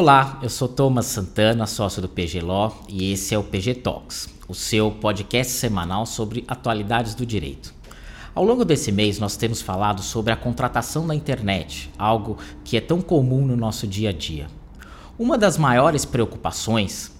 Olá, eu sou Thomas Santana, sócio do PG Law, e esse é o PG Talks, o seu podcast semanal sobre atualidades do direito. Ao longo desse mês, nós temos falado sobre a contratação na internet, algo que é tão comum no nosso dia a dia. Uma das maiores preocupações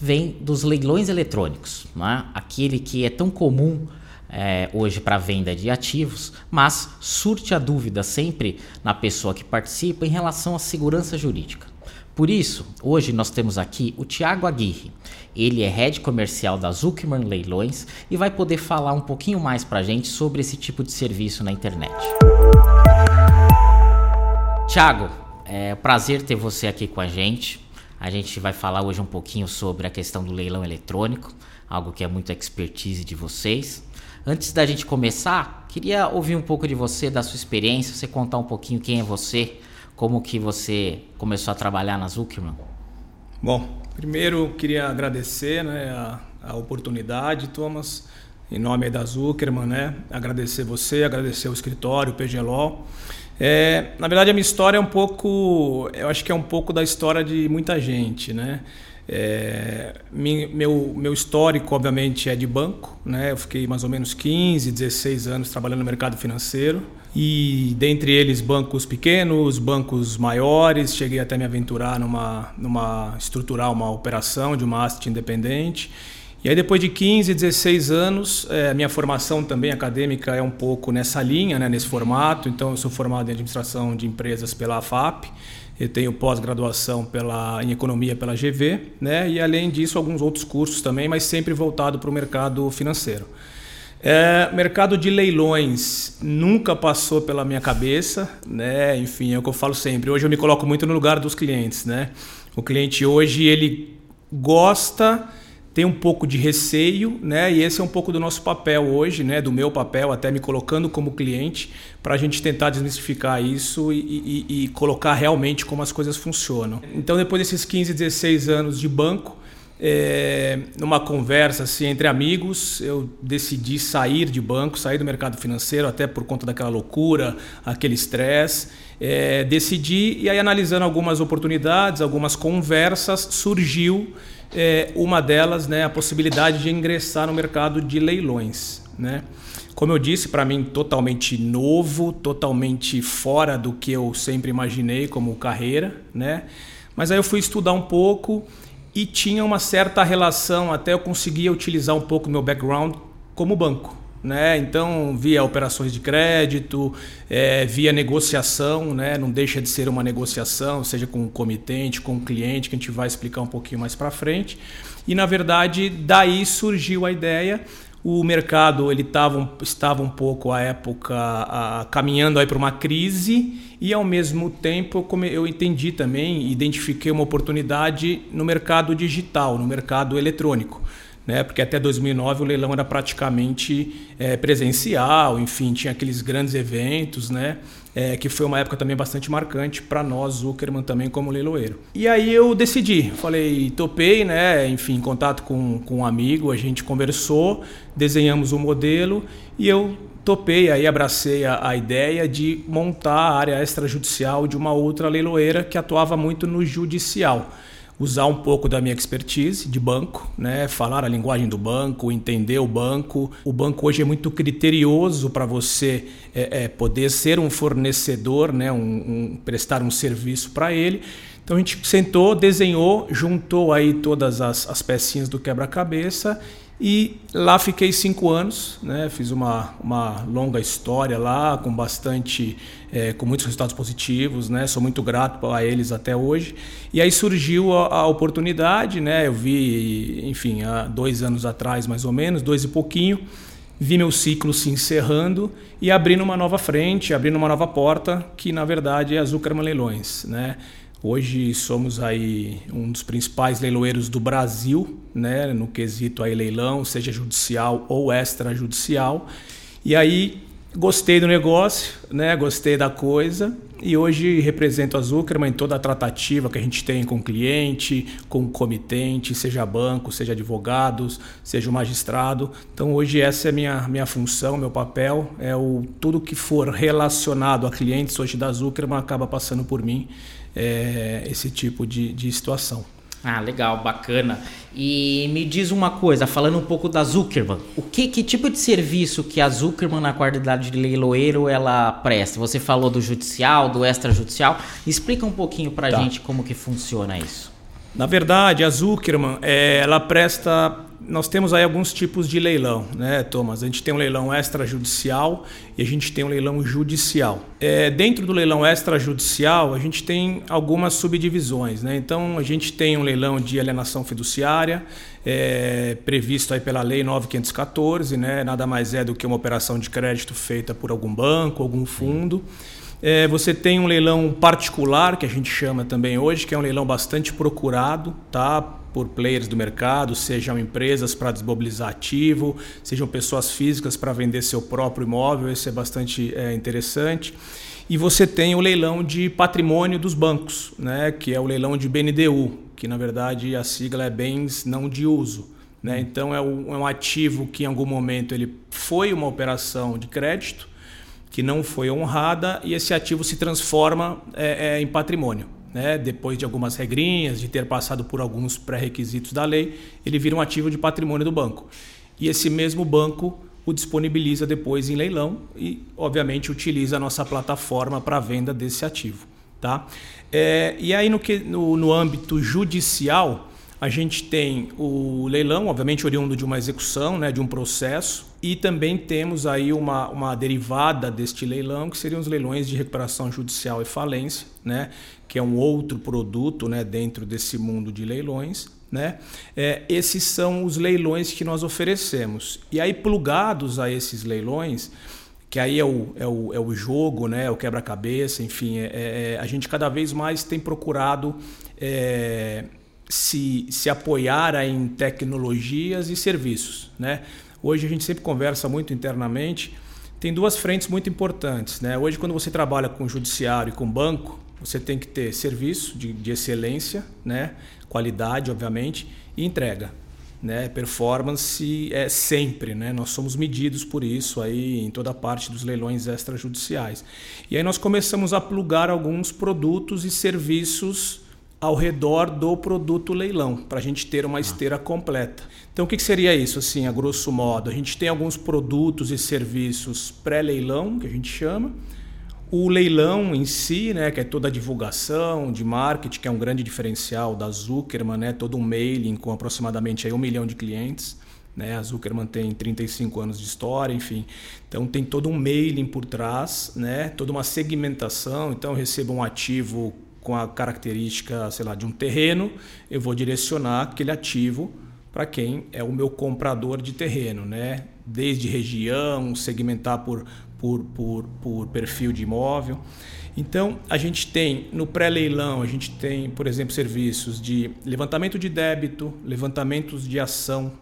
vem dos leilões eletrônicos, né? aquele que é tão comum é, hoje para venda de ativos, mas surte a dúvida sempre na pessoa que participa em relação à segurança jurídica. Por isso, hoje nós temos aqui o Tiago Aguirre. Ele é head comercial da Zuckerman Leilões e vai poder falar um pouquinho mais para a gente sobre esse tipo de serviço na internet. Tiago, é um prazer ter você aqui com a gente. A gente vai falar hoje um pouquinho sobre a questão do leilão eletrônico, algo que é muito expertise de vocês. Antes da gente começar, queria ouvir um pouco de você, da sua experiência, você contar um pouquinho quem é você, como que você começou a trabalhar na Zuckerman? Bom, primeiro queria agradecer né, a, a oportunidade, Thomas, em nome da Zuckerman, né? Agradecer você, agradecer o escritório, o PGLO. É, na verdade, a minha história é um pouco, eu acho que é um pouco da história de muita gente, né? É, meu, meu histórico, obviamente, é de banco. Né? Eu fiquei mais ou menos 15, 16 anos trabalhando no mercado financeiro. E dentre eles, bancos pequenos, bancos maiores. Cheguei até me aventurar numa, numa estruturar uma operação de uma asset independente. E aí, depois de 15, 16 anos, é, minha formação também acadêmica é um pouco nessa linha, né, nesse formato. Então, eu sou formado em administração de empresas pela FAP. Eu tenho pós-graduação pela, em economia pela GV, né? E além disso, alguns outros cursos também, mas sempre voltado para o mercado financeiro. É, mercado de leilões nunca passou pela minha cabeça, né? Enfim, é o que eu falo sempre. Hoje eu me coloco muito no lugar dos clientes, né? O cliente hoje ele gosta tem um pouco de receio, né? E esse é um pouco do nosso papel hoje, né? Do meu papel, até me colocando como cliente, para a gente tentar desmistificar isso e, e, e, colocar realmente como as coisas funcionam. Então, depois desses 15, 16 anos de banco, é, numa conversa assim, entre amigos, eu decidi sair de banco, sair do mercado financeiro, até por conta daquela loucura, aquele estresse. É, decidi, e aí analisando algumas oportunidades, algumas conversas, surgiu é, uma delas, né, a possibilidade de ingressar no mercado de leilões. Né? Como eu disse, para mim totalmente novo, totalmente fora do que eu sempre imaginei como carreira, né? Mas aí eu fui estudar um pouco e tinha uma certa relação, até eu conseguia utilizar um pouco meu background como banco. Né? Então, via operações de crédito, é, via negociação, né? não deixa de ser uma negociação, seja com o comitente, com o cliente, que a gente vai explicar um pouquinho mais para frente. E, na verdade, daí surgiu a ideia. O mercado ele tava, estava um pouco, à época, a, caminhando para uma crise e, ao mesmo tempo, eu, eu entendi também, identifiquei uma oportunidade no mercado digital, no mercado eletrônico né? Porque até 2009 o leilão era praticamente é, presencial, enfim, tinha aqueles grandes eventos, né? É, que foi uma época também bastante marcante para nós, Zuckerman, também como leiloeiro. E aí eu decidi, falei, topei, né? Enfim, em contato com, com um amigo, a gente conversou, desenhamos o um modelo e eu topei, aí abracei a, a, ideia de montar a área extrajudicial de uma outra leiloeira que atuava muito no judicial usar um pouco da minha expertise de banco, né? falar a linguagem do banco, entender o banco. O banco hoje é muito criterioso para você é, é, poder ser um fornecedor, né? Um, um, prestar um serviço para ele. Então a gente sentou, desenhou, juntou aí todas as, as pecinhas do quebra-cabeça e lá fiquei cinco anos, né? fiz uma, uma longa história lá, com bastante, é, com muitos resultados positivos, né? sou muito grato a eles até hoje. E aí surgiu a, a, oportunidade, né? eu vi, enfim, há dois anos atrás mais ou menos, dois e pouquinho, vi meu ciclo se encerrando e abrindo uma nova frente, abrindo uma nova porta, que na verdade é a Zuckerman Leilões. Né? Hoje somos aí um dos principais leiloeiros do Brasil, né, no quesito aí leilão, seja judicial ou extrajudicial. E aí gostei do negócio, né, gostei da coisa e hoje represento a Zuckerman em toda a tratativa que a gente tem com cliente, com comitente, seja banco, seja advogados, seja o magistrado. Então hoje essa é a minha, minha função, meu papel, é o tudo que for relacionado a clientes hoje da Zuckerman acaba passando por mim é, esse tipo de, de situação. Ah, legal, bacana. E me diz uma coisa, falando um pouco da Zuckerman, o que, que tipo de serviço que a Zuckerman na qualidade de leiloeiro ela presta? Você falou do judicial, do extrajudicial, explica um pouquinho para a tá. gente como que funciona isso. Na verdade, a Zuckerman, é, ela presta nós temos aí alguns tipos de leilão, né, Thomas? A gente tem um leilão extrajudicial e a gente tem um leilão judicial. É, dentro do leilão extrajudicial, a gente tem algumas subdivisões, né? Então, a gente tem um leilão de alienação fiduciária, é, previsto aí pela Lei 9514, né? Nada mais é do que uma operação de crédito feita por algum banco, algum fundo. É, você tem um leilão particular, que a gente chama também hoje, que é um leilão bastante procurado, tá? por players do mercado, sejam empresas para desmobilizar ativo, sejam pessoas físicas para vender seu próprio imóvel, isso é bastante é, interessante. E você tem o leilão de patrimônio dos bancos, né, que é o leilão de BNDU, que na verdade a sigla é bens não de uso. Né? Então é um, é um ativo que em algum momento ele foi uma operação de crédito, que não foi honrada, e esse ativo se transforma é, é, em patrimônio né, depois de algumas regrinhas, de ter passado por alguns pré-requisitos da lei, ele vira um ativo de patrimônio do banco. E esse mesmo banco o disponibiliza depois em leilão e, obviamente, utiliza a nossa plataforma para a venda desse ativo. Tá? É, e aí, no, que, no, no âmbito judicial, a gente tem o leilão, obviamente oriundo de uma execução, né, de um processo, e também temos aí uma, uma derivada deste leilão, que seriam os leilões de recuperação judicial e falência, né, que é um outro produto né, dentro desse mundo de leilões. Né? É, esses são os leilões que nós oferecemos. E aí, plugados a esses leilões, que aí é o, é o, é o jogo, né? É o quebra-cabeça, enfim, é, é, a gente cada vez mais tem procurado é, se, se apoiar em tecnologias e serviços. Né? Hoje a gente sempre conversa muito internamente. Tem duas frentes muito importantes. Né? Hoje, quando você trabalha com judiciário e com banco, você tem que ter serviço de, de excelência, né? qualidade, obviamente, e entrega. Né? Performance é sempre, né? Nós somos medidos por isso aí em toda parte dos leilões extrajudiciais. E aí nós começamos a plugar alguns produtos e serviços ao redor do produto leilão, para a gente ter uma esteira completa. Então, o que, seria isso, assim, a grosso modo? A gente tem alguns produtos e serviços pré-leilão, que a gente chama, o leilão em si, né, que é toda a divulgação de marketing, que é um grande diferencial da Zuckerman, né, todo um mailing com aproximadamente aí um milhão de clientes. Né, a Zuckerman tem 35 anos de história, enfim. Então tem todo um mailing por trás, né, toda uma segmentação. Então eu recebo um ativo com a característica, sei lá, de um terreno, eu vou direcionar aquele ativo para quem é o meu comprador de terreno, né? Desde região, segmentar por, por, por, por perfil de imóvel. Então, a gente tem no pré-leilão, a gente tem, por exemplo, serviços de levantamento de débito, levantamentos de ação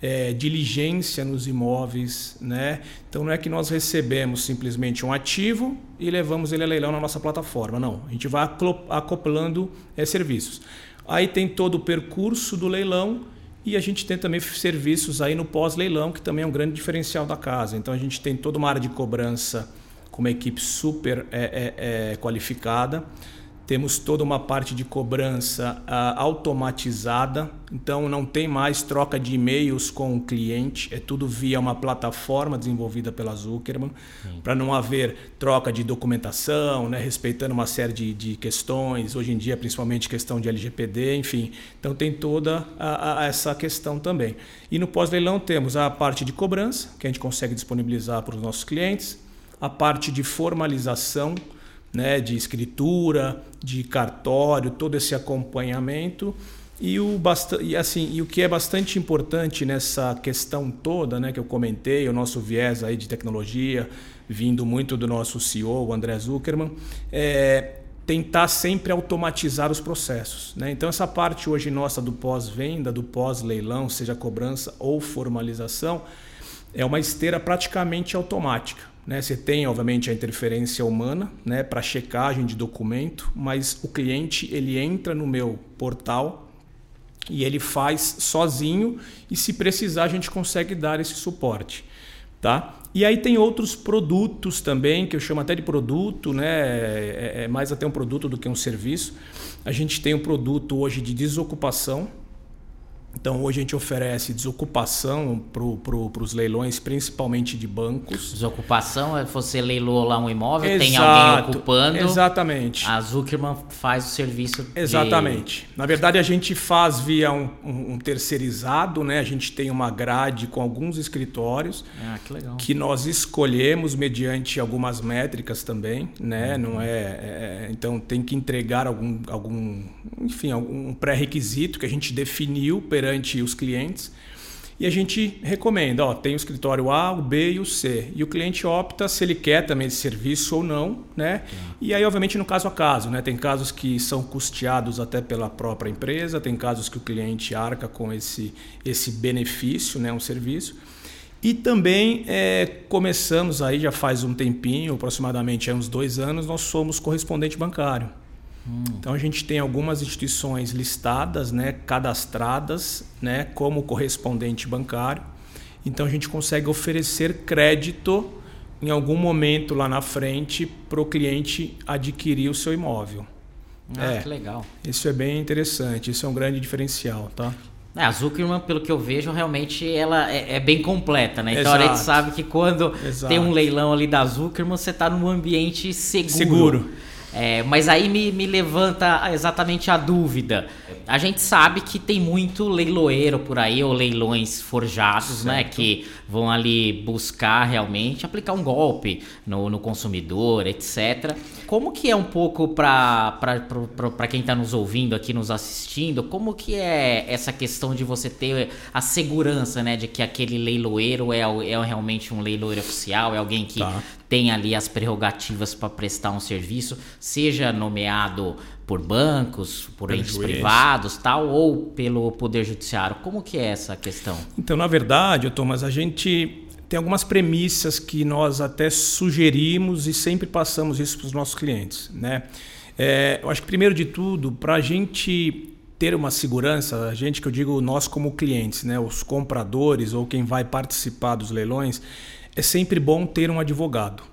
é, diligência nos imóveis, né? Então não é que nós recebemos simplesmente um ativo e levamos ele a leilão na nossa plataforma, não. A gente vai acoplando é, serviços. Aí tem todo o percurso do leilão e a gente tem também serviços aí no pós-leilão, que também é um grande diferencial da casa. Então a gente tem toda uma área de cobrança com uma equipe super é, é, é qualificada. Temos toda uma parte de cobrança uh, automatizada, então não tem mais troca de e-mails com o cliente, é tudo via uma plataforma desenvolvida pela Zuckerman, para não haver troca de documentação, né, respeitando uma série de, de, questões, hoje em dia principalmente questão de LGPD, enfim. Então tem toda a, a essa questão também. E no pós-leilão temos a parte de cobrança, que a gente consegue disponibilizar para os nossos clientes, a parte de formalização, né, de escritura, de cartório, todo esse acompanhamento. E o, e, assim, e o que é bastante importante nessa questão toda, né, que eu comentei, o nosso viés aí de tecnologia, vindo muito do nosso CEO, o André Zuckerman, é tentar sempre automatizar os processos. Né? Então, essa parte hoje nossa do pós-venda, do pós-leilão, seja cobrança ou formalização, é uma esteira praticamente automática. Né? Você tem, obviamente, a interferência humana né, para checagem de documento, mas o cliente ele entra no meu portal e ele faz sozinho e se precisar a gente consegue dar esse suporte. Tá? E aí tem outros produtos também, que eu chamo até de produto, né? É, é mais até um produto do que um serviço. A gente tem um produto hoje de desocupação, então, hoje a gente oferece desocupação para pro, os leilões, principalmente de bancos. Desocupação é você leiloou lá um imóvel, Exato, tem alguém ocupando. Exatamente. A Zuckerman faz o serviço. Exatamente. De... Na verdade, a gente faz via um, um, um, terceirizado, né? A gente tem uma grade com alguns escritórios. Ah, que legal. Que nós escolhemos mediante algumas métricas também, né? Uhum. Não é, é, Então, tem que entregar algum, algum enfim, algum pré-requisito que a gente definiu perante os clientes. E a gente recomenda, ó, tem o escritório A, o B e o C. E o cliente opta se ele quer também esse serviço ou não, né? E aí, obviamente, no caso a caso, né? Tem casos que são custeados até pela própria empresa, tem casos que o cliente arca com esse, esse benefício, né? Um serviço. E também é, começamos aí, já faz um tempinho, aproximadamente uns dois anos, nós somos correspondente bancário. Hum. Então a gente tem algumas instituições listadas, né, cadastradas, né, como correspondente bancário. Então a gente consegue oferecer crédito em algum momento lá na frente para o cliente adquirir o seu imóvel. Ah, é, que legal. Isso é bem interessante, isso é um grande diferencial, tá? É, a Zuckerman, pelo que eu vejo, realmente ela é, é bem completa, né? Então Exato. a gente sabe que quando Exato. tem um leilão ali da Zuckerman, você está num ambiente seguro. Seguro. É, mas aí me, me levanta exatamente a dúvida. A gente sabe que tem muito leiloeiro por aí, ou leilões forjados, né, certo. né? Que vão ali buscar realmente aplicar um golpe no, no consumidor, etc. Como que é um pouco para quem está nos ouvindo aqui, nos assistindo, como que é essa questão de você ter a segurança, né? De que aquele leiloeiro é, é realmente um leiloeiro oficial, é alguém que tá tem ali as prerrogativas para prestar um serviço, seja nomeado por bancos, por entes privados, tal, ou pelo poder judiciário. Como que é essa questão? Então, na verdade, Thomas, a gente tem algumas premissas que nós até sugerimos e sempre passamos isso para os nossos clientes, né? É, eu acho que primeiro de tudo, para a gente ter uma segurança, a gente que eu digo nós como clientes, né, os compradores ou quem vai participar dos leilões, é sempre bom ter um advogado.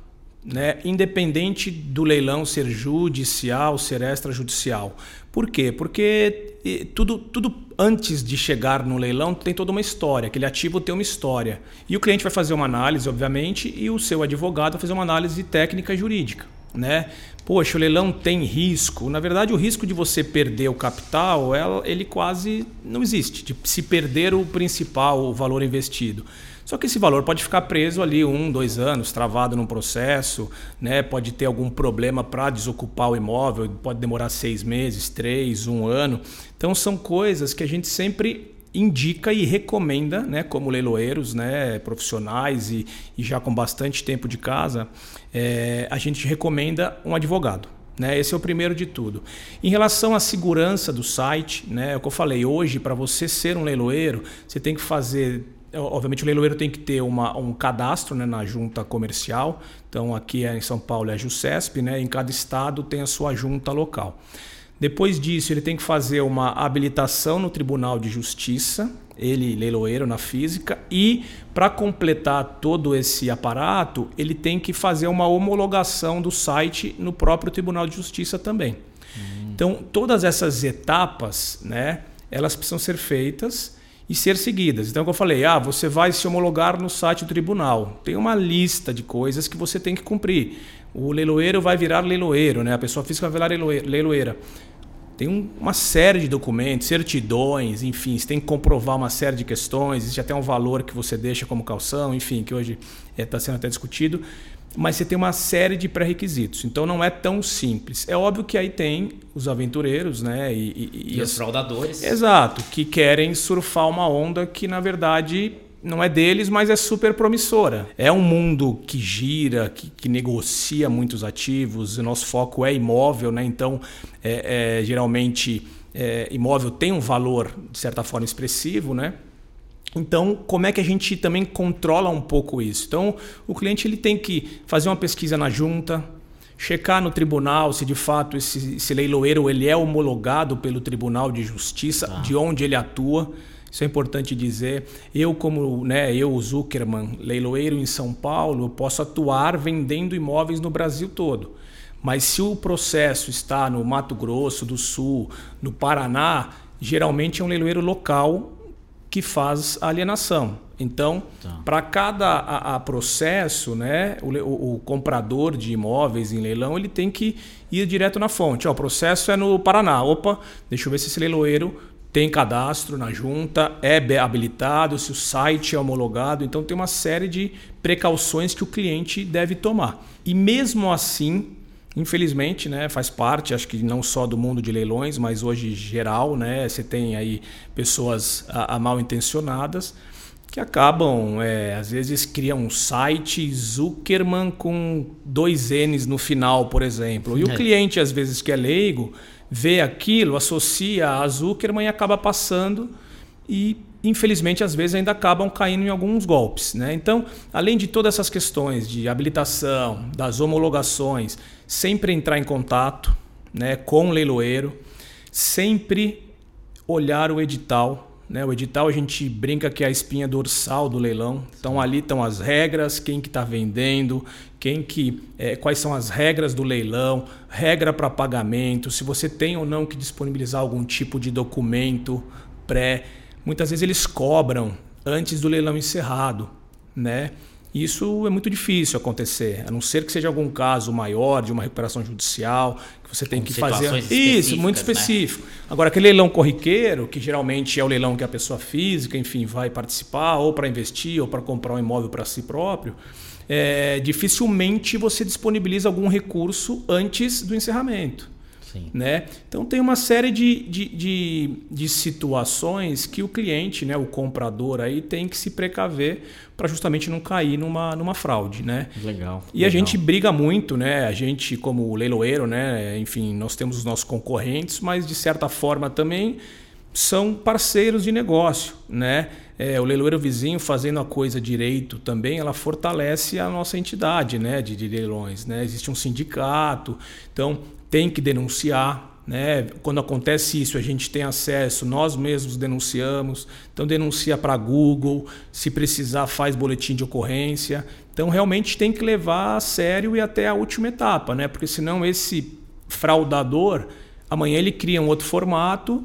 Né? Independente do leilão ser judicial, ser extrajudicial. Por quê? Porque tudo, tudo antes de chegar no leilão tem toda uma história. Aquele ativo tem uma história. E o cliente vai fazer uma análise, obviamente, e o seu advogado vai fazer uma análise técnica e jurídica. Né? Poxa, o leilão tem risco. Na verdade, o risco de você perder o capital, ele quase não existe. De se perder o principal, o valor investido. Só que esse valor pode ficar preso ali um, dois anos, travado num processo, né? pode ter algum problema para desocupar o imóvel, pode demorar seis meses, três, um ano. Então são coisas que a gente sempre indica e recomenda, né, como leiloeiros né, profissionais e, e já com bastante tempo de casa, é, a gente recomenda um advogado. Né? Esse é o primeiro de tudo. Em relação à segurança do site, né, é o que eu falei, hoje, para você ser um leiloeiro, você tem que fazer obviamente o leiloeiro tem que ter uma, um cadastro né, na junta comercial. Então aqui é em São Paulo é a JUCESP, né? em cada estado tem a sua junta local. Depois disso, ele tem que fazer uma habilitação no Tribunal de Justiça, ele leiloeiro na física, e para completar todo esse aparato, ele tem que fazer uma homologação do site no próprio Tribunal de Justiça também. Hum. Então, todas essas etapas, né, elas precisam ser feitas e ser seguidas. Então, como eu falei, ah, você vai se homologar no site do tribunal. Tem uma lista de coisas que você tem que cumprir. O leiloeiro vai virar leiloeiro, né? a pessoa física vai virar leiloeira. Tem um, uma série de documentos, certidões, enfim, você tem que comprovar uma série de questões, existe até um valor que você deixa como calção, enfim, que hoje está eh, é, sendo até discutido mas você tem uma série de pré-requisitos. Então não é tão simples. É óbvio que aí tem os aventureiros, né? E, e, e os fraudadores. Exato, que querem surfar uma onda que na verdade não é deles, mas é super promissora. É um mundo que gira, que, que negocia muitos ativos. O nosso foco é imóvel, né? Então, é, é, geralmente, é, imóvel tem um valor, de certa forma, expressivo, né? Então, como é que a gente também controla um pouco isso? Então, o cliente ele tem que fazer uma pesquisa na junta, checar no tribunal se de fato esse, esse leiloeiro ele é homologado pelo Tribunal de Justiça, ah. de onde ele atua. Isso é importante dizer. Eu, como né, eu, Zuckerman, leiloeiro em São Paulo, posso atuar vendendo imóveis no Brasil todo. Mas se o processo está no Mato Grosso do Sul, no Paraná, geralmente é um leiloeiro local que faz a alienação. Então, tá. para cada a, a processo, né, o, o, comprador de imóveis em leilão ele tem que ir direto na fonte. Ó, o processo é no Paraná. Opa, deixa eu ver se esse leiloeiro tem cadastro na junta, é habilitado, se o site é homologado. Então tem uma série de precauções que o cliente deve tomar. E mesmo assim, infelizmente, né, faz parte, acho que não só do mundo de leilões, mas hoje geral, né, você tem aí pessoas a, a mal intencionadas que acabam, é, às vezes criam um site Zuckerman com dois N's no final, por exemplo. E é. o cliente, às vezes, que é leigo, vê aquilo, associa a Zuckerman e acaba passando e infelizmente às vezes ainda acabam caindo em alguns golpes. Né? Então, além de todas essas questões de habilitação, das homologações, sempre entrar em contato né, com o leiloeiro, sempre olhar o edital né? O edital a gente brinca que é a espinha dorsal do leilão. Então ali estão as regras, quem que está vendendo, quem que, é, quais são as regras do leilão, regra para pagamento, se você tem ou não que disponibilizar algum tipo de documento pré. Muitas vezes eles cobram antes do leilão encerrado, né? Isso é muito difícil acontecer, a não ser que seja algum caso maior de uma recuperação judicial, que você tem Com que fazer. Isso, muito né? específico. Né? Agora, aquele leilão corriqueiro, que geralmente é o leilão que a pessoa física, enfim, vai participar, ou para investir, ou para comprar um imóvel para si próprio, é, dificilmente você disponibiliza algum recurso antes do encerramento. Sim. Né? Então tem uma série de, de, de, de, situações que o cliente, né, o comprador aí, tem que se precaver para justamente não cair numa, numa fraude. Né? Legal. E legal. a gente briga muito, né? A gente, como leiloeiro, né? Enfim, nós temos os nossos concorrentes, mas de certa forma também são parceiros de negócio, né? É, o leiloeiro vizinho fazendo a coisa direito também, ela fortalece a nossa entidade, né, de, de leilões, né? Existe um sindicato, então tem que denunciar. Né? Quando acontece isso, a gente tem acesso, nós mesmos denunciamos. Então, denuncia para Google, se precisar, faz boletim de ocorrência. Então, realmente tem que levar a sério e até a última etapa, né? porque senão esse fraudador, amanhã ele cria um outro formato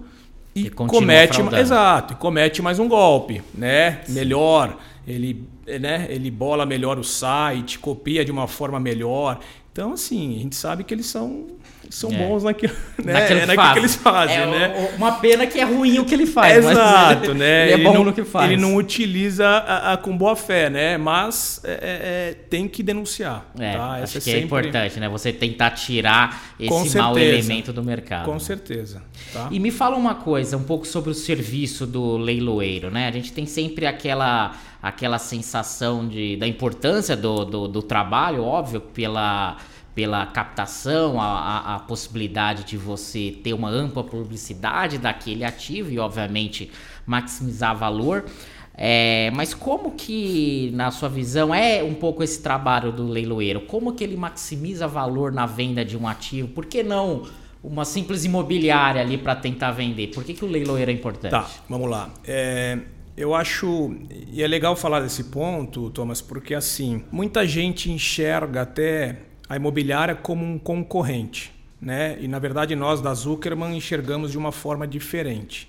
e, e comete exato, e comete mais um golpe, né? Melhor, ele, né? Ele bola melhor o site, copia de uma forma melhor. Então, assim, a gente sabe que eles são são é. bons naquilo, né? naquilo, que, é que eles fazem, é, né? Uma pena que é ruim o que ele faz. Exato, ele, né? Ele é bom não, no que faz. Ele não utiliza a, a com boa fé, né? Mas é, é, é tem que denunciar. É, tá? acho que sempre... é importante, né? Você tentar tirar esse mau elemento do mercado. Com certeza. Tá? E me fala uma coisa, um pouco sobre o serviço do leiloeiro, né? A gente tem sempre aquela aquela sensação de, da importância do, do, do trabalho, óbvio, pela pela captação, a, a, a, possibilidade de você ter uma ampla publicidade daquele ativo e, obviamente, maximizar valor. É, mas como que, na sua visão, é um pouco esse trabalho do leiloeiro? Como que ele maximiza valor na venda de um ativo? Por que não uma simples imobiliária ali para tentar vender? Por que, que o leiloeiro é importante? Tá, vamos lá. É, eu acho, e é legal falar desse ponto, Thomas, porque assim, muita gente enxerga até a imobiliária como um concorrente. Né? E na verdade nós da Zuckerman enxergamos de uma forma diferente.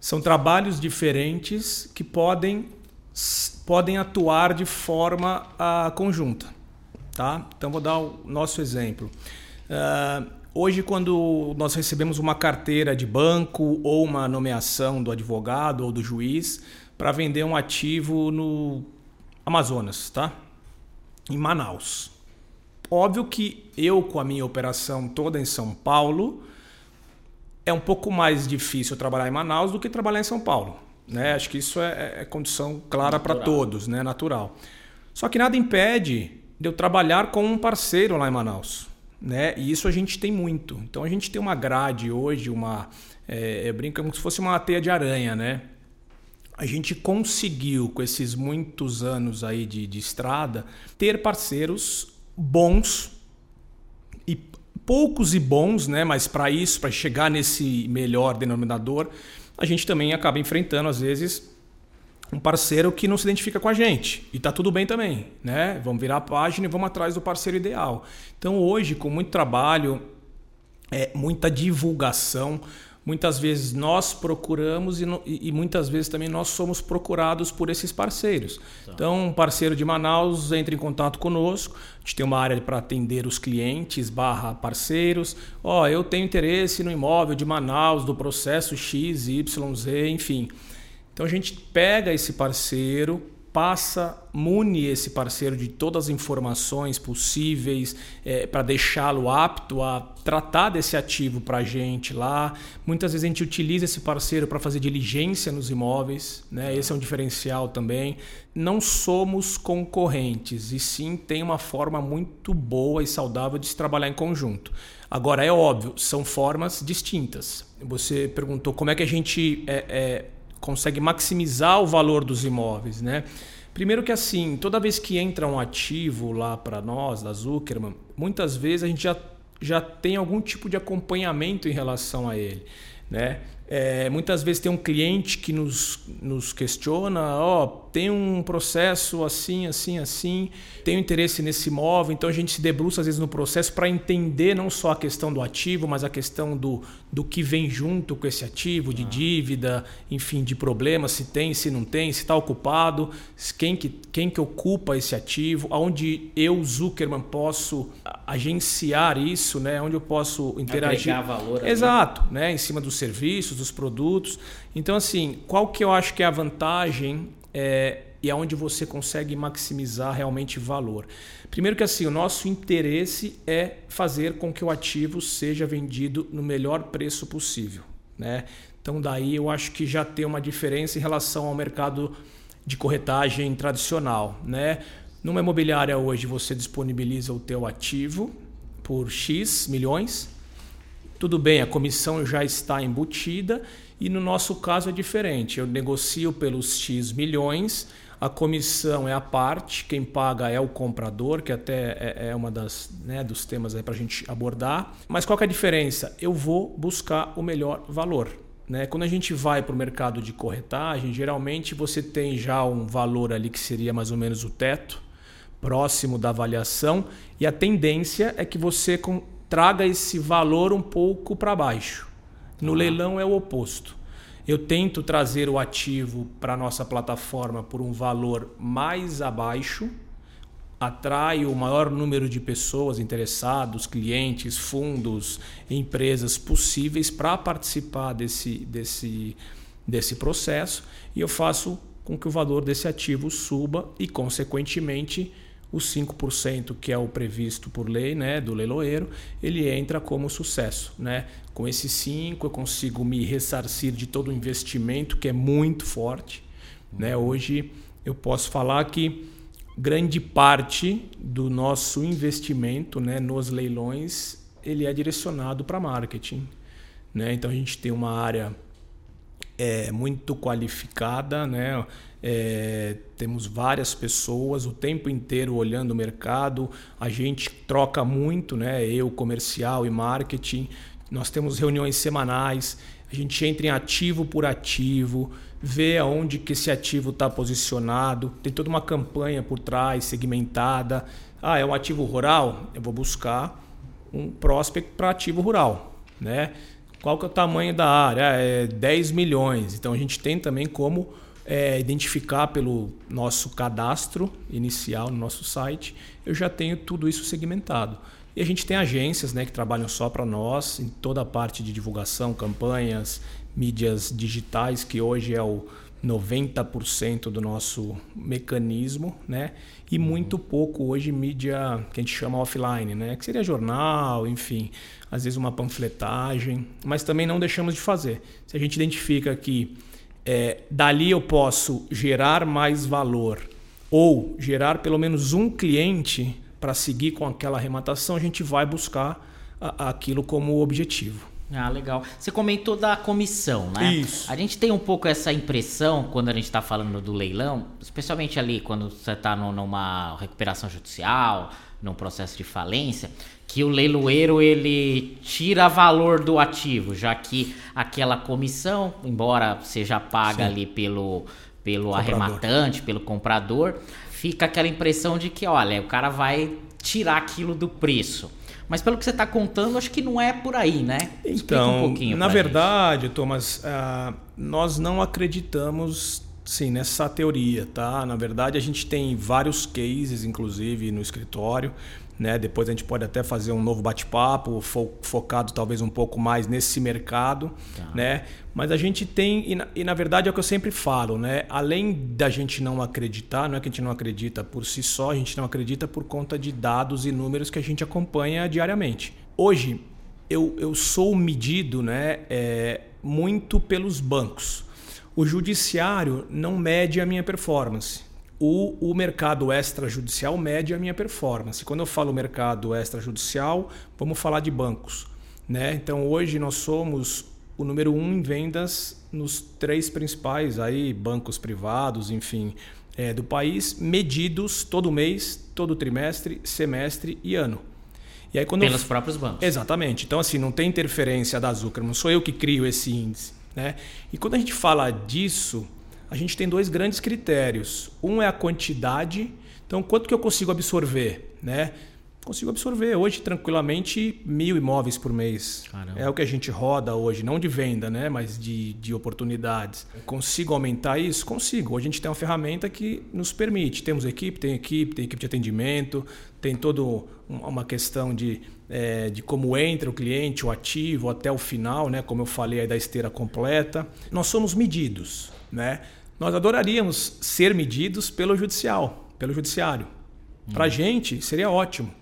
São trabalhos diferentes que podem, podem atuar de forma uh, conjunta. Tá? Então vou dar o nosso exemplo. Uh, hoje, quando nós recebemos uma carteira de banco ou uma nomeação do advogado ou do juiz para vender um ativo no Amazonas, tá? em Manaus. Óbvio que eu, com a minha operação toda em São Paulo, é um pouco mais difícil trabalhar em Manaus do que trabalhar em São Paulo. Né? Acho que isso é, é condição clara para todos, né? natural. Só que nada impede de eu trabalhar com um parceiro lá em Manaus. Né? E isso a gente tem muito. Então a gente tem uma grade hoje, uma. É, brinca como se fosse uma teia de aranha, né? A gente conseguiu, com esses muitos anos aí de, de estrada, ter parceiros bons e poucos e bons, né? Mas para isso, para chegar nesse melhor denominador, a gente também acaba enfrentando, às vezes, um parceiro que não se identifica com a gente. E tá tudo bem também, né? Vamos virar a página e vamos atrás do parceiro ideal. Então hoje, com muito trabalho, é, muita divulgação, muitas vezes nós procuramos e, e, muitas vezes também nós somos procurados por esses parceiros. Tá. Então, um parceiro de Manaus entra em contato conosco, a gente tem uma área para atender os clientes barra parceiros. Ó, oh, eu tenho interesse no imóvel de Manaus, do processo X, Y, Z, enfim. Então a gente pega esse parceiro, passa, mune esse parceiro de todas as informações possíveis é, para deixá-lo apto a tratar desse ativo para a gente lá. Muitas vezes a gente utiliza esse parceiro para fazer diligência nos imóveis, né? esse é um diferencial também. Não somos concorrentes e sim tem uma forma muito boa e saudável de se trabalhar em conjunto. Agora, é óbvio, são formas distintas. Você perguntou como é que a gente é, é, consegue maximizar o valor dos imóveis, né? Primeiro que assim, toda vez que entra um ativo lá para nós, da Zuckerman, muitas vezes a gente já, já tem algum tipo de acompanhamento em relação a ele. Né? É, muitas vezes tem um cliente que nos, nos questiona, ó, oh, tem um processo assim, assim, assim, tenho interesse nesse imóvel, então a gente se debruça às vezes no processo para entender não só a questão do ativo, mas a questão do, do que vem junto com esse ativo, de ah. dívida, enfim, de problemas, se tem, se não tem, se está ocupado, quem que, quem que ocupa esse ativo, aonde eu, Zuckerman, posso agenciar isso, né? onde eu posso interagir. Agregar valor. Exato, né? em cima dos serviços, dos produtos. Então, assim, qual que eu acho que é a vantagem é, e aonde você consegue maximizar realmente valor? Primeiro que assim, o nosso interesse é fazer com que o ativo seja vendido no melhor preço possível. Né? Então daí eu acho que já tem uma diferença em relação ao mercado de corretagem tradicional. Né? Numa imobiliária hoje você disponibiliza o teu ativo por X milhões. Tudo bem, a comissão já está embutida e no nosso caso é diferente. Eu negocio pelos X milhões, a comissão é a parte, quem paga é o comprador, que até é, é uma das né, dos temas para a gente abordar. Mas qual é a diferença? Eu vou buscar o melhor valor. Né? Quando a gente vai para o mercado de corretagem, geralmente você tem já um valor ali que seria mais ou menos o teto, próximo da avaliação, e a tendência é que você traga esse valor um pouco para baixo. No leilão é o oposto. Eu tento trazer o ativo para nossa plataforma por um valor mais abaixo, atraio o maior número de pessoas interessados, clientes, fundos, empresas possíveis para participar desse, desse, desse processo e eu faço com que o valor desse ativo suba e, consequentemente, os 5% que é o previsto por lei né, do leiloeiro, ele entra como sucesso. Né? Com esses 5% eu consigo me ressarcir de todo o investimento que é muito forte. Né? Hoje eu posso falar que grande parte do nosso investimento né, nos leilões ele é direcionado para marketing. Né? Então a gente tem uma área é, muito qualificada, né? É, temos várias pessoas o tempo inteiro olhando o mercado, a gente troca muito, né? eu, comercial e marketing, nós temos reuniões semanais, a gente entra em ativo por ativo, vê aonde que esse ativo está posicionado, tem toda uma campanha por trás, segmentada. Ah, é um ativo rural? Eu vou buscar um prospect para ativo rural. Né? Qual que é o tamanho da área? É 10 milhões. Então a gente tem também como é, identificar pelo nosso cadastro inicial no nosso site, eu já tenho tudo isso segmentado. E a gente tem agências né, que trabalham só para nós em toda a parte de divulgação, campanhas, mídias digitais, que hoje é o 90% do nosso mecanismo, né? E muito pouco hoje mídia que a gente chama offline, né? Que seria jornal, enfim, às vezes uma panfletagem, mas também não deixamos de fazer. Se a gente identifica que é, dali eu posso gerar mais valor ou gerar pelo menos um cliente para seguir com aquela arrematação, a gente vai buscar a, aquilo como objetivo. Ah, legal. Você comentou da comissão, né? Isso. A gente tem um pouco essa impressão quando a gente está falando do leilão, especialmente ali quando você está numa recuperação judicial, num processo de falência, que o leiloeiro ele tira valor do ativo, já que aquela comissão, embora seja paga Sim. ali pelo, pelo arrematante, pelo comprador, fica aquela impressão de que, olha, o cara vai tirar aquilo do preço. Mas pelo que você está contando, acho que não é por aí, né? Então, um na verdade, gente. Thomas, uh, nós não acreditamos sim nessa teoria, tá? Na verdade, a gente tem vários cases, inclusive no escritório, né? Depois a gente pode até fazer um novo bate-papo fo focado talvez um pouco mais nesse mercado, tá. né? Mas a gente tem e na, e na, verdade é o que eu sempre falo, né? Além da gente não acreditar, não é que a gente não acredita por si só, a gente não acredita por conta de dados e números que a gente acompanha diariamente. Hoje eu, eu sou medido, né? É, muito pelos bancos. O judiciário não mede a minha performance o, o mercado extrajudicial mede a minha performance. Quando eu falo mercado extrajudicial, vamos falar de bancos. Né? Então hoje nós somos o número um em vendas nos três principais aí, bancos privados, enfim, é, do país, medidos todo mês, todo trimestre, semestre e ano. E aí, quando Pelos eu... próprios bancos. Exatamente. Então, assim, não tem interferência da Zuckerman, não sou eu que crio esse índice. Né? E quando a gente fala disso, a gente tem dois grandes critérios. Um é a quantidade, então quanto que eu consigo absorver, né? Consigo absorver hoje tranquilamente mil imóveis por mês. Caramba. É o que a gente roda hoje, não de venda, né? mas de, de oportunidades. Consigo aumentar isso? Consigo. Hoje a gente tem uma ferramenta que nos permite. Temos equipe, tem equipe, tem equipe de atendimento, tem toda uma questão de, é, de como entra o cliente, o ativo, até o final, né? como eu falei aí da esteira completa. Nós somos medidos. Né? Nós adoraríamos ser medidos pelo judicial, pelo judiciário. Para a gente seria ótimo,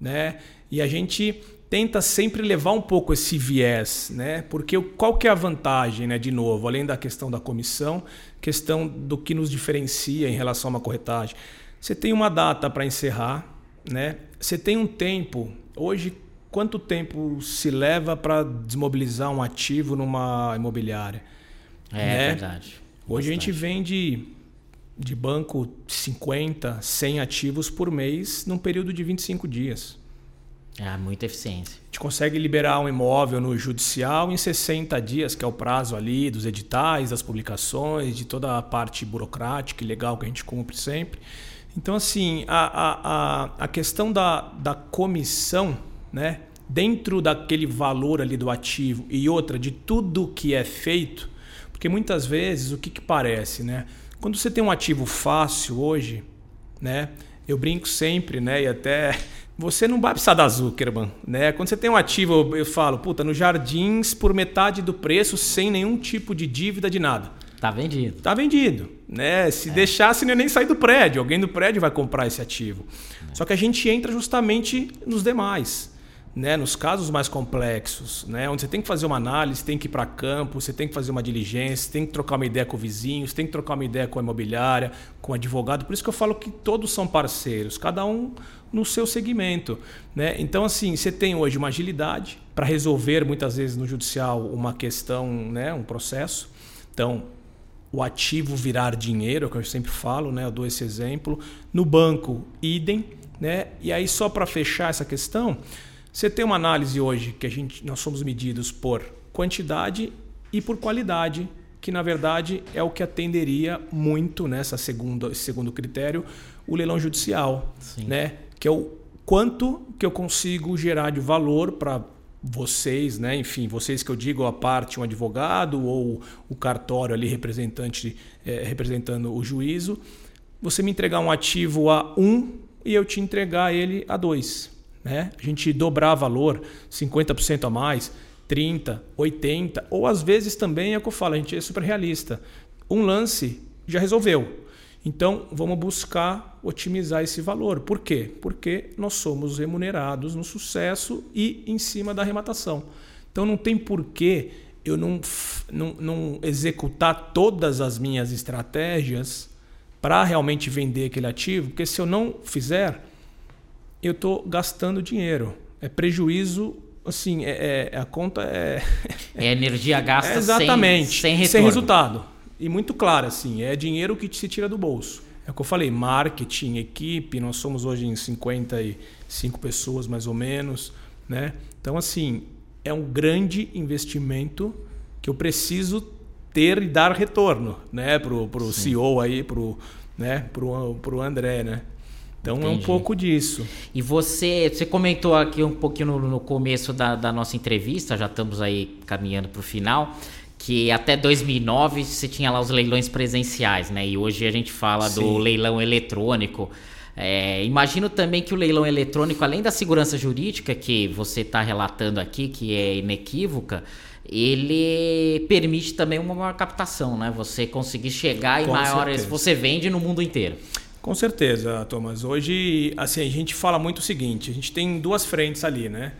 né? E a gente tenta sempre levar um pouco esse viés, né? Porque qual que é a vantagem, né? De novo, além da questão da comissão, questão do que nos diferencia em relação a uma corretagem. Você tem uma data para encerrar, né? Você tem um tempo. Hoje, quanto tempo se leva para desmobilizar um ativo numa imobiliária? É, né? verdade. Hoje Bastante. a gente vende de banco 50, 100 ativos por mês num período de 25 dias. É, muita eficiência. A gente consegue liberar um imóvel no judicial em 60 dias, que é o prazo ali dos editais, das publicações, de toda a parte burocrática e legal que a gente cumpre sempre. Então, assim, a, a, a, questão da, da comissão, né? dentro daquele valor ali do ativo e outra de tudo que é feito, porque muitas vezes o que, que parece, né? Quando você tem um ativo fácil hoje, né? Eu brinco sempre, né? E até você não vai precisar da Zuckerman, né? Quando você tem um ativo, eu falo, puta, no Jardins por metade do preço, sem nenhum tipo de dívida de nada. Tá vendido. Tá vendido, né? Se é. ia nem sair do prédio. Alguém do prédio vai comprar esse ativo. É. Só que a gente entra justamente nos demais né, nos casos mais complexos, né, onde você tem que fazer uma análise, tem que ir para campo, você tem que fazer uma diligência, tem que trocar uma ideia com o vizinho, você tem que trocar uma ideia com a imobiliária, com o advogado. Por isso que eu falo que todos são parceiros, cada um no seu segmento. Né? Então, assim, você tem hoje uma agilidade para resolver, muitas vezes, no judicial, uma questão, né, um processo. Então, o ativo virar dinheiro, é que eu sempre falo, né? eu dou esse exemplo. No banco, idem. Né? E aí, só para fechar essa questão você tem uma análise hoje que a gente, nós somos medidos por quantidade e por qualidade, que na verdade é o que atenderia muito nessa segunda, esse segundo critério, o leilão judicial, Sim. né? Que é o quanto que eu consigo gerar de valor para vocês, né? Enfim, vocês que eu digo a parte um advogado ou o cartório ali representante é, representando o juízo, você me entregar um ativo a um e eu te entregar ele a dois. Né? A gente dobrar valor 50% a mais, 30%, 80%, ou às vezes também é o que eu falo, a gente é super realista. Um lance já resolveu. Então vamos buscar otimizar esse valor. Por quê? Porque nós somos remunerados no sucesso e em cima da arrematação. Então não tem porquê eu não, não, não executar todas as minhas estratégias para realmente vender aquele ativo, porque se eu não fizer, eu estou gastando dinheiro. É prejuízo assim, é, é, a conta é. É energia gasta é exatamente, sem, sem, sem resultado. E muito claro, assim, é dinheiro que se tira do bolso. É o que eu falei, marketing, equipe, nós somos hoje em 55 pessoas mais ou menos, né? Então, assim, é um grande investimento que eu preciso ter e dar retorno, né? Pro, pro CEO aí, pro, né? pro, pro André, né? Então Entendi. é um pouco disso. E você, você comentou aqui um pouquinho no, no começo da, da, nossa entrevista, já estamos aí caminhando para o final, que até 2009 você tinha lá os leilões presenciais, né? E hoje a gente fala Sim. do leilão eletrônico. É, imagino também que o leilão eletrônico, além da segurança jurídica que você está relatando aqui, que é inequívoca, ele permite também uma maior captação, né? Você conseguir chegar em maiores. Certeza. Você vende no mundo inteiro. Com certeza, Thomas. Hoje, assim, a gente fala muito o seguinte: a gente tem duas frentes ali, né?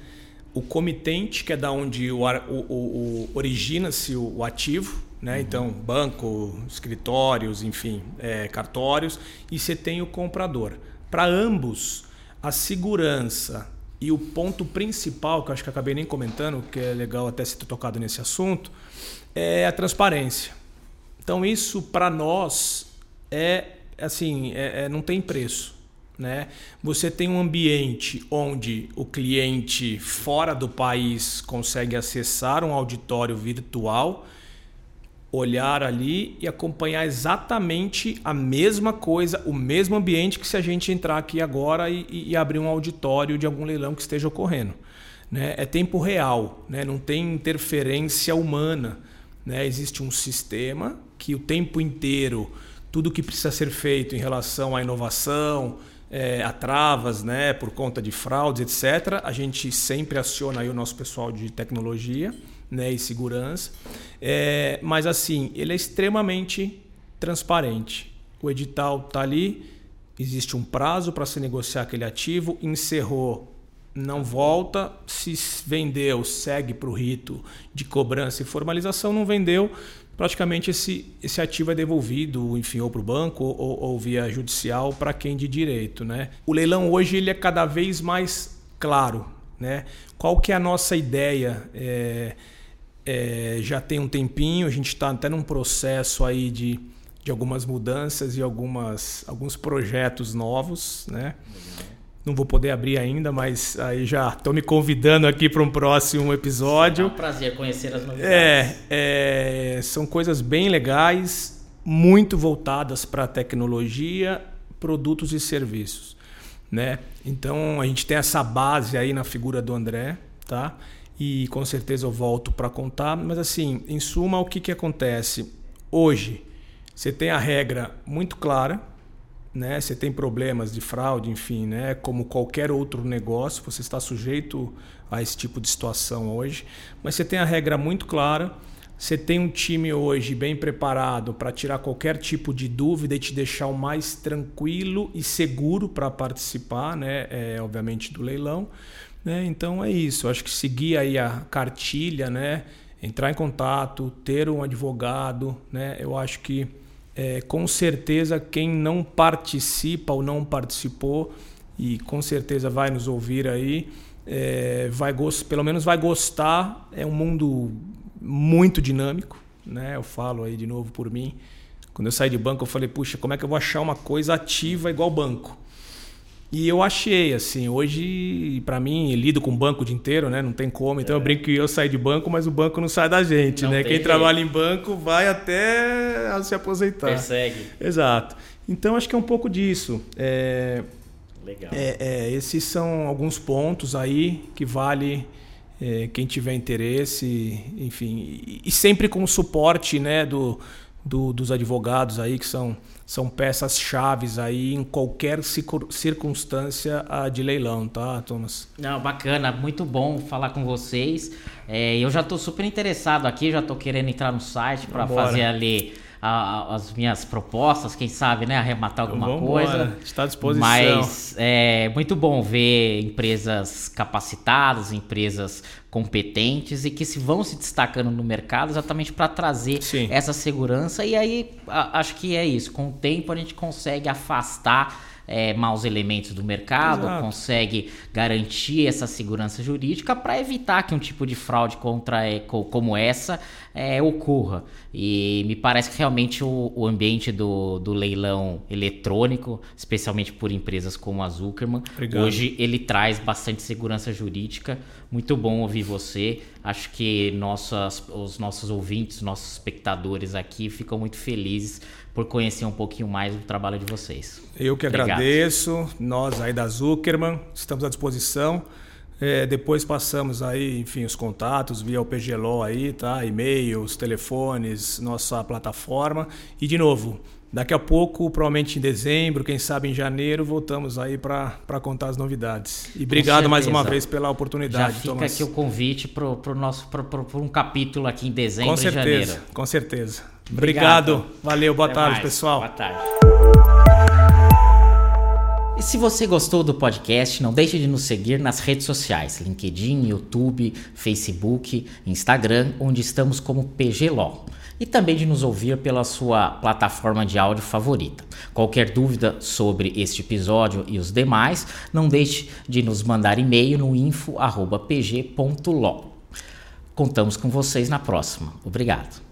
O comitente, que é da onde o, o, o origina-se o, o, ativo, né? Uhum. Então, banco, escritórios, enfim, é, cartórios, e você tem o comprador. Para ambos, a segurança e o ponto principal, que eu acho que acabei nem comentando, que é legal até se ter tocado nesse assunto, é a transparência. Então, isso para nós é assim, é, é, não tem preço. Né? Você tem um ambiente onde o cliente fora do país consegue acessar um auditório virtual, olhar ali e acompanhar exatamente a mesma coisa, o mesmo ambiente que se a gente entrar aqui agora e, e abrir um auditório de algum leilão que esteja ocorrendo. Né? É tempo real, né? não tem interferência humana. Né? Existe um sistema que o tempo inteiro tudo que precisa ser feito em relação à inovação, é, a travas, né, por conta de fraudes, etc. A gente sempre aciona aí o nosso pessoal de tecnologia, né, e segurança. É, mas assim, ele é extremamente transparente. O edital está ali, existe um prazo para se negociar aquele ativo, encerrou, não volta, se vendeu, segue para o rito de cobrança e formalização, não vendeu, praticamente esse, esse ativo é devolvido, enfim, ou para o banco ou, ou, via judicial para quem de direito. Né? O leilão hoje ele é cada vez mais claro. Né? Qual que é a nossa ideia? É, é, já tem um tempinho, a gente está até num processo aí de, de algumas mudanças e algumas, alguns projetos novos. Né? Não vou poder abrir ainda, mas aí já estou me convidando aqui para um próximo episódio. É um prazer conhecer as novidades. É, é são coisas bem legais, muito voltadas para a tecnologia, produtos e serviços. Né? Então a gente tem essa base aí na figura do André, tá? E com certeza eu volto para contar. Mas assim, em suma, o que, que acontece? Hoje, você tem a regra muito clara né? Você tem problemas de fraude, enfim, né? Como qualquer outro negócio, você está sujeito a esse tipo de situação hoje. Mas você tem a regra muito clara. Você tem um time hoje bem preparado para tirar qualquer tipo de dúvida e te deixar o mais tranquilo e seguro para participar, né? É, obviamente do leilão. Né? Então é isso. Acho que seguir aí a cartilha, né? Entrar em contato, ter um advogado, né? Eu acho que é, com certeza quem não participa ou não participou e com certeza vai nos ouvir aí, é, vai pelo menos vai gostar. É um mundo muito dinâmico, né? Eu falo aí de novo por mim. Quando eu saí de banco, eu falei, puxa, como é que eu vou achar uma coisa ativa igual banco? E eu achei, assim, hoje, para mim, lido com banco o dia inteiro, né? Não tem como. Então é. eu brinco que eu saio de banco, mas o banco não sai da gente, não né? Quem jeito. trabalha em banco vai até se aposentar. Persegue. Exato. Então acho que é um pouco disso. É, Legal. É, é, esses são alguns pontos aí que vale é, quem tiver interesse, enfim, e, e sempre com o suporte, né, do, do, dos advogados aí que são são peças chaves aí em qualquer circunstância de leilão, tá, Thomas? Não, bacana, muito bom falar com vocês. É, eu já estou super interessado aqui, já estou querendo entrar no site para fazer ali a, as minhas propostas, quem sabe, né, arrematar alguma Vamos coisa. Está à disposição. Mas é muito bom ver empresas capacitadas, empresas competentes e que se vão se destacando no mercado exatamente para trazer Sim. essa segurança. E aí a, acho que é isso. Com o tempo a gente consegue afastar é, maus elementos do mercado, Exato. consegue garantir essa segurança jurídica para evitar que um tipo de fraude contra co- como essa é, ocorra. E me parece que realmente o, o ambiente do, do leilão eletrônico, especialmente por empresas como a Zuckerman, Obrigado. hoje ele traz bastante segurança jurídica. Muito bom ouvir você. Acho que nossas, os nossos ouvintes, nossos espectadores aqui ficam muito felizes por conhecer um pouquinho mais do trabalho de vocês. Eu que Obrigado. agradeço, nós aí da Zuckerman, estamos à disposição. É, depois passamos aí, enfim, os contatos via o PGLO aí, tá? E-mails, telefones, nossa plataforma. E de novo, daqui a pouco, provavelmente em dezembro, quem sabe em janeiro, voltamos aí para contar as novidades. E obrigado mais uma vez pela Já oportunidade, fica Thomas. aqui o convite para o nosso pro, pro- pro um capítulo aqui em dezembro Com e certeza, janeiro. com certeza. Obrigado. Obrigado. Valeu, boa Até tarde, mais. pessoal. Boa tarde. E se você gostou do podcast, não deixe de nos seguir nas redes sociais: LinkedIn, YouTube, Facebook, Instagram, onde estamos como PG Law. E também de nos ouvir pela sua plataforma de áudio favorita. Qualquer dúvida sobre este episódio e os demais, não deixe de nos mandar e-mail no info@pg.law. Contamos com vocês na próxima. Obrigado.